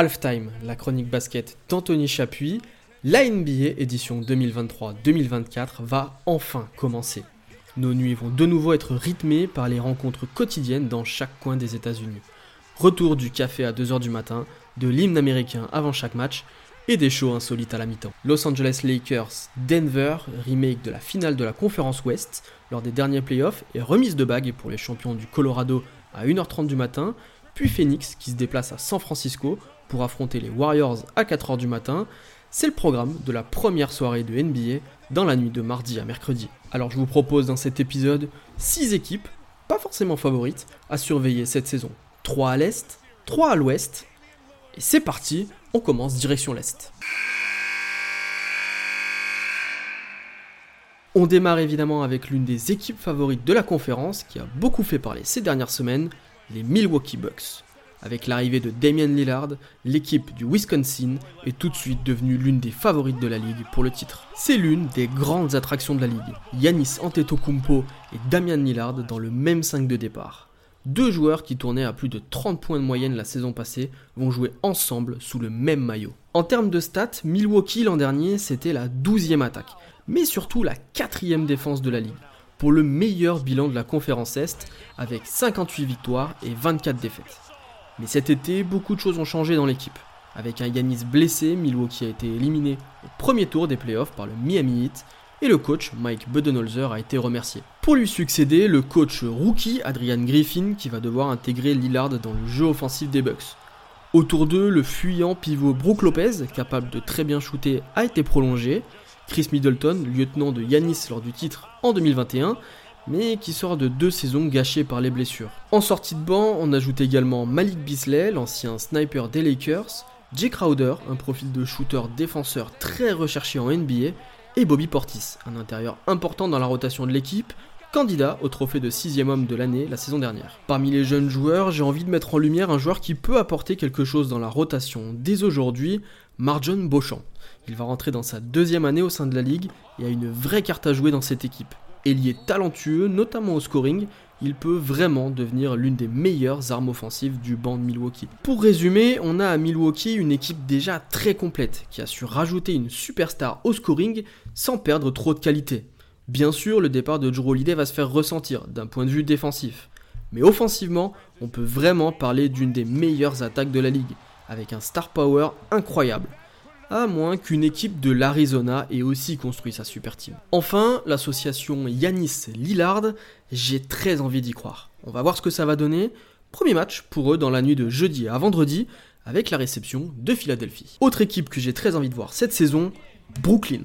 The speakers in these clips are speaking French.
Halftime, la chronique basket d'Anthony Chapuis, la NBA édition 2023-2024 va enfin commencer. Nos nuits vont de nouveau être rythmées par les rencontres quotidiennes dans chaque coin des États-Unis. Retour du café à 2h du matin, de l'hymne américain avant chaque match et des shows insolites à la mi-temps. Los Angeles Lakers, Denver, remake de la finale de la conférence Ouest lors des derniers playoffs et remise de bague pour les champions du Colorado à 1h30 du matin, puis Phoenix qui se déplace à San Francisco pour affronter les Warriors à 4h du matin, c'est le programme de la première soirée de NBA dans la nuit de mardi à mercredi. Alors je vous propose dans cet épisode 6 équipes, pas forcément favorites, à surveiller cette saison. 3 à l'est, 3 à l'ouest, et c'est parti, on commence direction l'est. On démarre évidemment avec l'une des équipes favorites de la conférence qui a beaucoup fait parler ces dernières semaines, les Milwaukee Bucks. Avec l'arrivée de Damian Lillard, l'équipe du Wisconsin est tout de suite devenue l'une des favorites de la ligue pour le titre. C'est l'une des grandes attractions de la ligue. Yanis Antetokounmpo et Damian Lillard dans le même 5 de départ. Deux joueurs qui tournaient à plus de 30 points de moyenne la saison passée vont jouer ensemble sous le même maillot. En termes de stats, Milwaukee l'an dernier c'était la 12e attaque, mais surtout la 4 défense de la ligue, pour le meilleur bilan de la conférence Est avec 58 victoires et 24 défaites. Mais cet été, beaucoup de choses ont changé dans l'équipe. Avec un Yanis blessé, Milwaukee a été éliminé au premier tour des playoffs par le Miami Heat et le coach Mike Budenholzer a été remercié. Pour lui succéder, le coach rookie Adrian Griffin qui va devoir intégrer Lillard dans le jeu offensif des Bucks. Autour d'eux, le fuyant pivot Brook Lopez, capable de très bien shooter, a été prolongé. Chris Middleton, lieutenant de Yanis lors du titre en 2021, mais qui sort de deux saisons gâchées par les blessures. En sortie de banc, on ajoute également Malik Bisley, l'ancien sniper des Lakers, Jake Crowder, un profil de shooter défenseur très recherché en NBA, et Bobby Portis, un intérieur important dans la rotation de l'équipe, candidat au trophée de 6 homme de l'année la saison dernière. Parmi les jeunes joueurs, j'ai envie de mettre en lumière un joueur qui peut apporter quelque chose dans la rotation dès aujourd'hui, Marjon Beauchamp. Il va rentrer dans sa deuxième année au sein de la ligue et a une vraie carte à jouer dans cette équipe est talentueux, notamment au scoring, il peut vraiment devenir l'une des meilleures armes offensives du banc de Milwaukee. Pour résumer, on a à Milwaukee une équipe déjà très complète, qui a su rajouter une superstar au scoring sans perdre trop de qualité. Bien sûr, le départ de Drew Holiday va se faire ressentir d'un point de vue défensif. Mais offensivement, on peut vraiment parler d'une des meilleures attaques de la ligue, avec un star power incroyable à moins qu'une équipe de l'Arizona ait aussi construit sa super team. Enfin, l'association Yanis Lillard, j'ai très envie d'y croire. On va voir ce que ça va donner. Premier match pour eux dans la nuit de jeudi à vendredi avec la réception de Philadelphie. Autre équipe que j'ai très envie de voir cette saison, Brooklyn.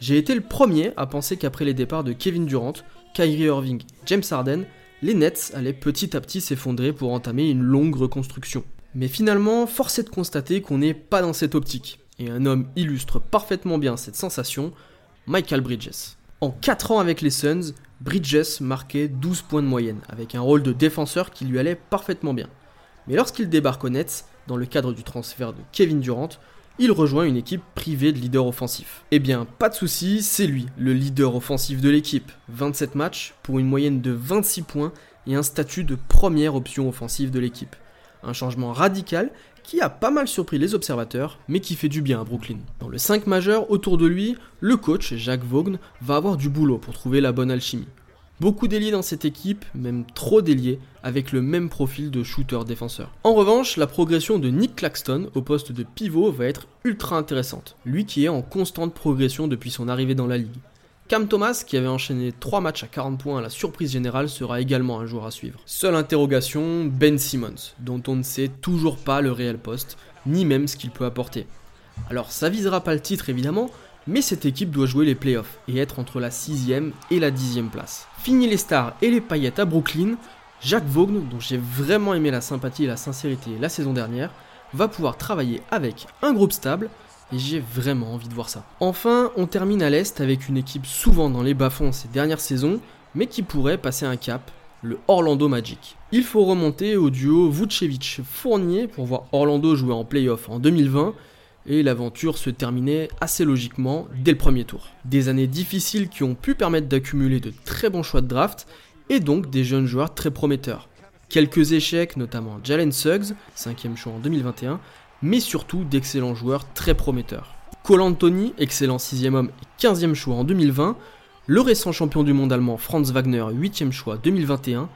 J'ai été le premier à penser qu'après les départs de Kevin Durant, Kyrie Irving, James Harden, les Nets allaient petit à petit s'effondrer pour entamer une longue reconstruction. Mais finalement, force est de constater qu'on n'est pas dans cette optique et un homme illustre parfaitement bien cette sensation, Michael Bridges. En 4 ans avec les Suns, Bridges marquait 12 points de moyenne, avec un rôle de défenseur qui lui allait parfaitement bien. Mais lorsqu'il débarque aux Nets, dans le cadre du transfert de Kevin Durant, il rejoint une équipe privée de leader offensif. Eh bien, pas de souci, c'est lui, le leader offensif de l'équipe. 27 matchs pour une moyenne de 26 points et un statut de première option offensive de l'équipe. Un changement radical qui a pas mal surpris les observateurs, mais qui fait du bien à Brooklyn. Dans le 5 majeur, autour de lui, le coach, Jacques Vaughn, va avoir du boulot pour trouver la bonne alchimie. Beaucoup d'ailiers dans cette équipe, même trop d'ailiers, avec le même profil de shooter-défenseur. En revanche, la progression de Nick Claxton au poste de pivot va être ultra intéressante, lui qui est en constante progression depuis son arrivée dans la ligue. Cam Thomas, qui avait enchaîné 3 matchs à 40 points à la surprise générale, sera également un joueur à suivre. Seule interrogation, Ben Simmons, dont on ne sait toujours pas le réel poste, ni même ce qu'il peut apporter. Alors ça visera pas le titre évidemment, mais cette équipe doit jouer les playoffs et être entre la 6ème et la 10ème place. Fini les stars et les paillettes à Brooklyn, Jacques Vaughn, dont j'ai vraiment aimé la sympathie et la sincérité la saison dernière, va pouvoir travailler avec un groupe stable et j'ai vraiment envie de voir ça. Enfin, on termine à l'Est avec une équipe souvent dans les bas-fonds ces dernières saisons, mais qui pourrait passer un cap, le Orlando Magic. Il faut remonter au duo Vucevic-Fournier pour voir Orlando jouer en playoff en 2020, et l'aventure se terminait assez logiquement dès le premier tour. Des années difficiles qui ont pu permettre d'accumuler de très bons choix de draft, et donc des jeunes joueurs très prometteurs. Quelques échecs, notamment Jalen Suggs, 5 choix en 2021, mais surtout d'excellents joueurs très prometteurs. Cole Anthony, excellent 6ème homme et 15ème choix en 2020, le récent champion du monde allemand Franz Wagner, 8ème choix 2021,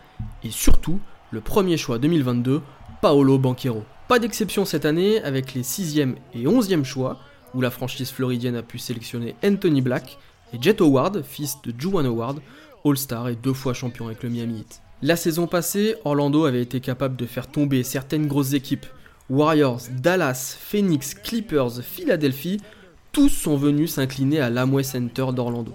et surtout le premier choix 2022, Paolo Banquero. Pas d'exception cette année avec les 6e et 11e choix, où la franchise floridienne a pu sélectionner Anthony Black et Jet Howard, fils de Juwan Howard, All-Star et deux fois champion avec le Miami Heat. La saison passée, Orlando avait été capable de faire tomber certaines grosses équipes. Warriors, Dallas, Phoenix, Clippers, Philadelphie, tous sont venus s'incliner à l'Amway Center d'Orlando.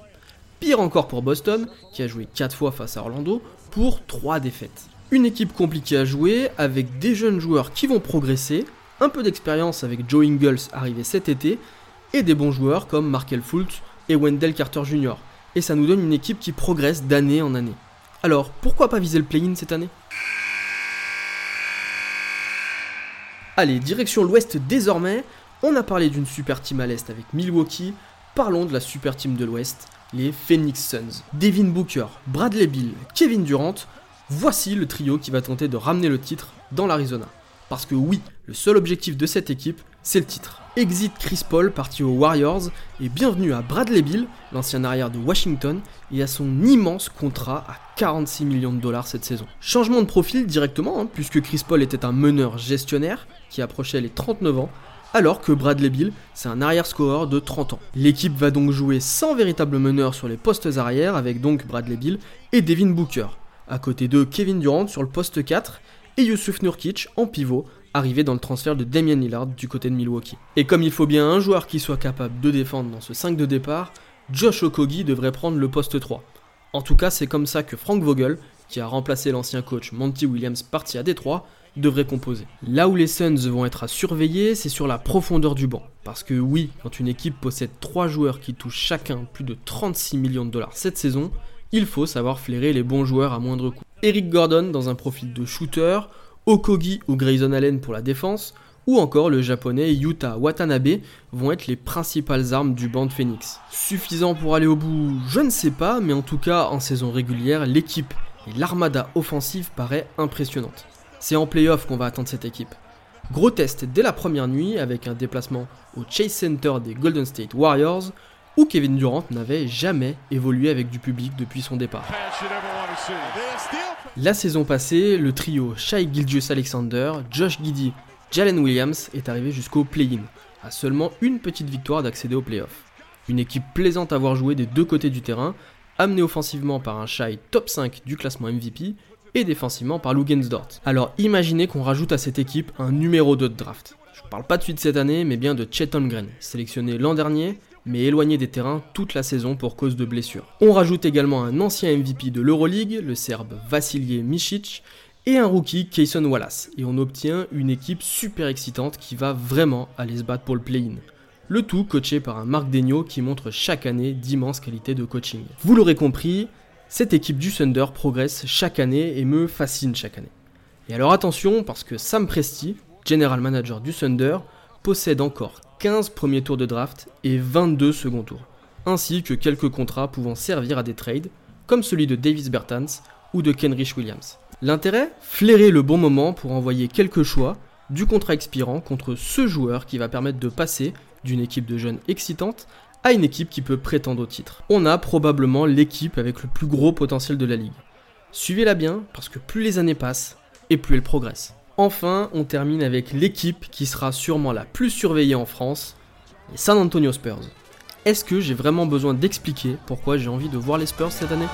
Pire encore pour Boston, qui a joué 4 fois face à Orlando, pour 3 défaites. Une équipe compliquée à jouer, avec des jeunes joueurs qui vont progresser, un peu d'expérience avec Joe Ingles arrivé cet été, et des bons joueurs comme Markel Fultz et Wendell Carter Jr. Et ça nous donne une équipe qui progresse d'année en année. Alors, pourquoi pas viser le play-in cette année? Allez, direction l'ouest désormais. On a parlé d'une super team à l'est avec Milwaukee. Parlons de la super team de l'ouest, les Phoenix Suns. Devin Booker, Bradley Bill, Kevin Durant. Voici le trio qui va tenter de ramener le titre dans l'Arizona. Parce que oui, le seul objectif de cette équipe, c'est le titre. Exit Chris Paul parti aux Warriors et bienvenue à Bradley Bill, l'ancien arrière de Washington, et à son immense contrat à 46 millions de dollars cette saison. Changement de profil directement, hein, puisque Chris Paul était un meneur gestionnaire qui approchait les 39 ans, alors que Bradley Bill, c'est un arrière-scoreur de 30 ans. L'équipe va donc jouer sans véritable meneur sur les postes arrière, avec donc Bradley Bill et Devin Booker. À côté de Kevin Durant sur le poste 4 et Yusuf Nurkic en pivot arrivé dans le transfert de Damian Lillard du côté de Milwaukee. Et comme il faut bien un joueur qui soit capable de défendre dans ce 5 de départ, Josh Okogie devrait prendre le poste 3. En tout cas, c'est comme ça que Frank Vogel, qui a remplacé l'ancien coach Monty Williams parti à Détroit, devrait composer. Là où les Suns vont être à surveiller, c'est sur la profondeur du banc. Parce que oui, quand une équipe possède 3 joueurs qui touchent chacun plus de 36 millions de dollars cette saison, il faut savoir flairer les bons joueurs à moindre coût. Eric Gordon dans un profil de shooter, Okogi ou Grayson Allen pour la défense, ou encore le japonais Yuta Watanabe vont être les principales armes du banc de Phoenix. Suffisant pour aller au bout, je ne sais pas, mais en tout cas en saison régulière, l'équipe et l'armada offensive paraît impressionnante. C'est en playoff qu'on va attendre cette équipe. Gros test dès la première nuit avec un déplacement au Chase Center des Golden State Warriors où Kevin Durant n'avait jamais évolué avec du public depuis son départ. La saison passée, le trio Shai Gilgius Alexander, Josh Giddy, Jalen Williams est arrivé jusqu'au play-in, à seulement une petite victoire d'accéder au play-off. Une équipe plaisante à voir jouer des deux côtés du terrain, amenée offensivement par un Shai top 5 du classement MVP et défensivement par Lou. Alors imaginez qu'on rajoute à cette équipe un numéro 2 de draft. Je parle pas de suite cette année, mais bien de Chet Holmgren, sélectionné l'an dernier mais éloigné des terrains toute la saison pour cause de blessures. On rajoute également un ancien MVP de l'Euroleague, le Serbe Vasilije Micic, et un rookie, Kayson Wallace, et on obtient une équipe super excitante qui va vraiment aller se battre pour le play-in. Le tout coaché par un Marc Degno qui montre chaque année d'immenses qualités de coaching. Vous l'aurez compris, cette équipe du Thunder progresse chaque année et me fascine chaque année. Et alors attention, parce que Sam Presti, general manager du Thunder, possède encore 15 premiers tours de draft et 22 second tours, ainsi que quelques contrats pouvant servir à des trades, comme celui de Davis Bertans ou de Kenrich Williams. L'intérêt? Flairer le bon moment pour envoyer quelques choix du contrat expirant contre ce joueur qui va permettre de passer d'une équipe de jeunes excitante à une équipe qui peut prétendre au titre. On a probablement l'équipe avec le plus gros potentiel de la ligue. Suivez-la bien parce que plus les années passent et plus elle progresse. Enfin, on termine avec l'équipe qui sera sûrement la plus surveillée en France, les San Antonio Spurs. Est-ce que j'ai vraiment besoin d'expliquer pourquoi j'ai envie de voir les Spurs cette année?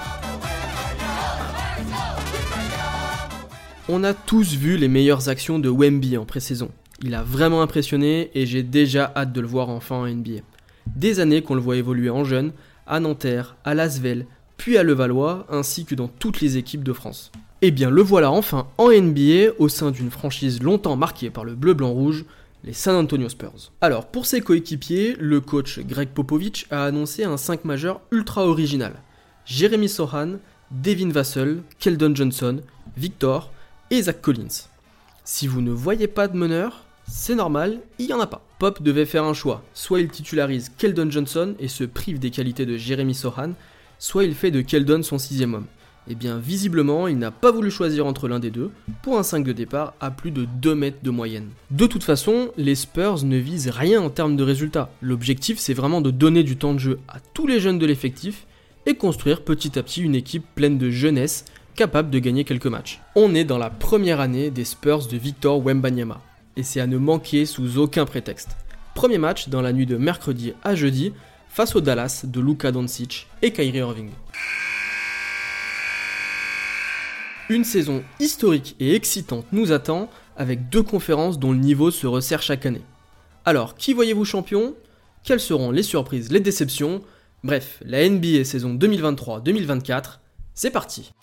On a tous vu les meilleures actions de Wemby en pré-saison. Il a vraiment impressionné et j'ai déjà hâte de le voir enfin en NBA. Des années qu'on le voit évoluer en jeune, à Nanterre, à Lasvel, puis à Levallois, ainsi que dans toutes les équipes de France. Eh bien le voilà enfin en NBA au sein d'une franchise longtemps marquée par le bleu-blanc-rouge, les San Antonio Spurs. Alors pour ses coéquipiers, le coach Greg Popovich a annoncé un 5 majeur ultra original. Jeremy Sohan, Devin Vassell, Keldon Johnson, Victor et Zach Collins. Si vous ne voyez pas de meneur, c'est normal, il n'y en a pas. Pop devait faire un choix, soit il titularise Keldon Johnson et se prive des qualités de Jeremy Sohan, soit il fait de Keldon son sixième homme. Eh bien, visiblement, il n'a pas voulu choisir entre l'un des deux pour un 5 de départ à plus de 2 mètres de moyenne. De toute façon, les Spurs ne visent rien en termes de résultats. L'objectif, c'est vraiment de donner du temps de jeu à tous les jeunes de l'effectif et construire petit à petit une équipe pleine de jeunesse capable de gagner quelques matchs. On est dans la première année des Spurs de Victor Wembanyama et c'est à ne manquer sous aucun prétexte. Premier match dans la nuit de mercredi à jeudi face au Dallas de Luka Doncic et Kyrie Irving. Une saison historique et excitante nous attend avec deux conférences dont le niveau se resserre chaque année. Alors, qui voyez-vous champion? Quelles seront les surprises, les déceptions? Bref, la NBA saison 2023-2024, c'est parti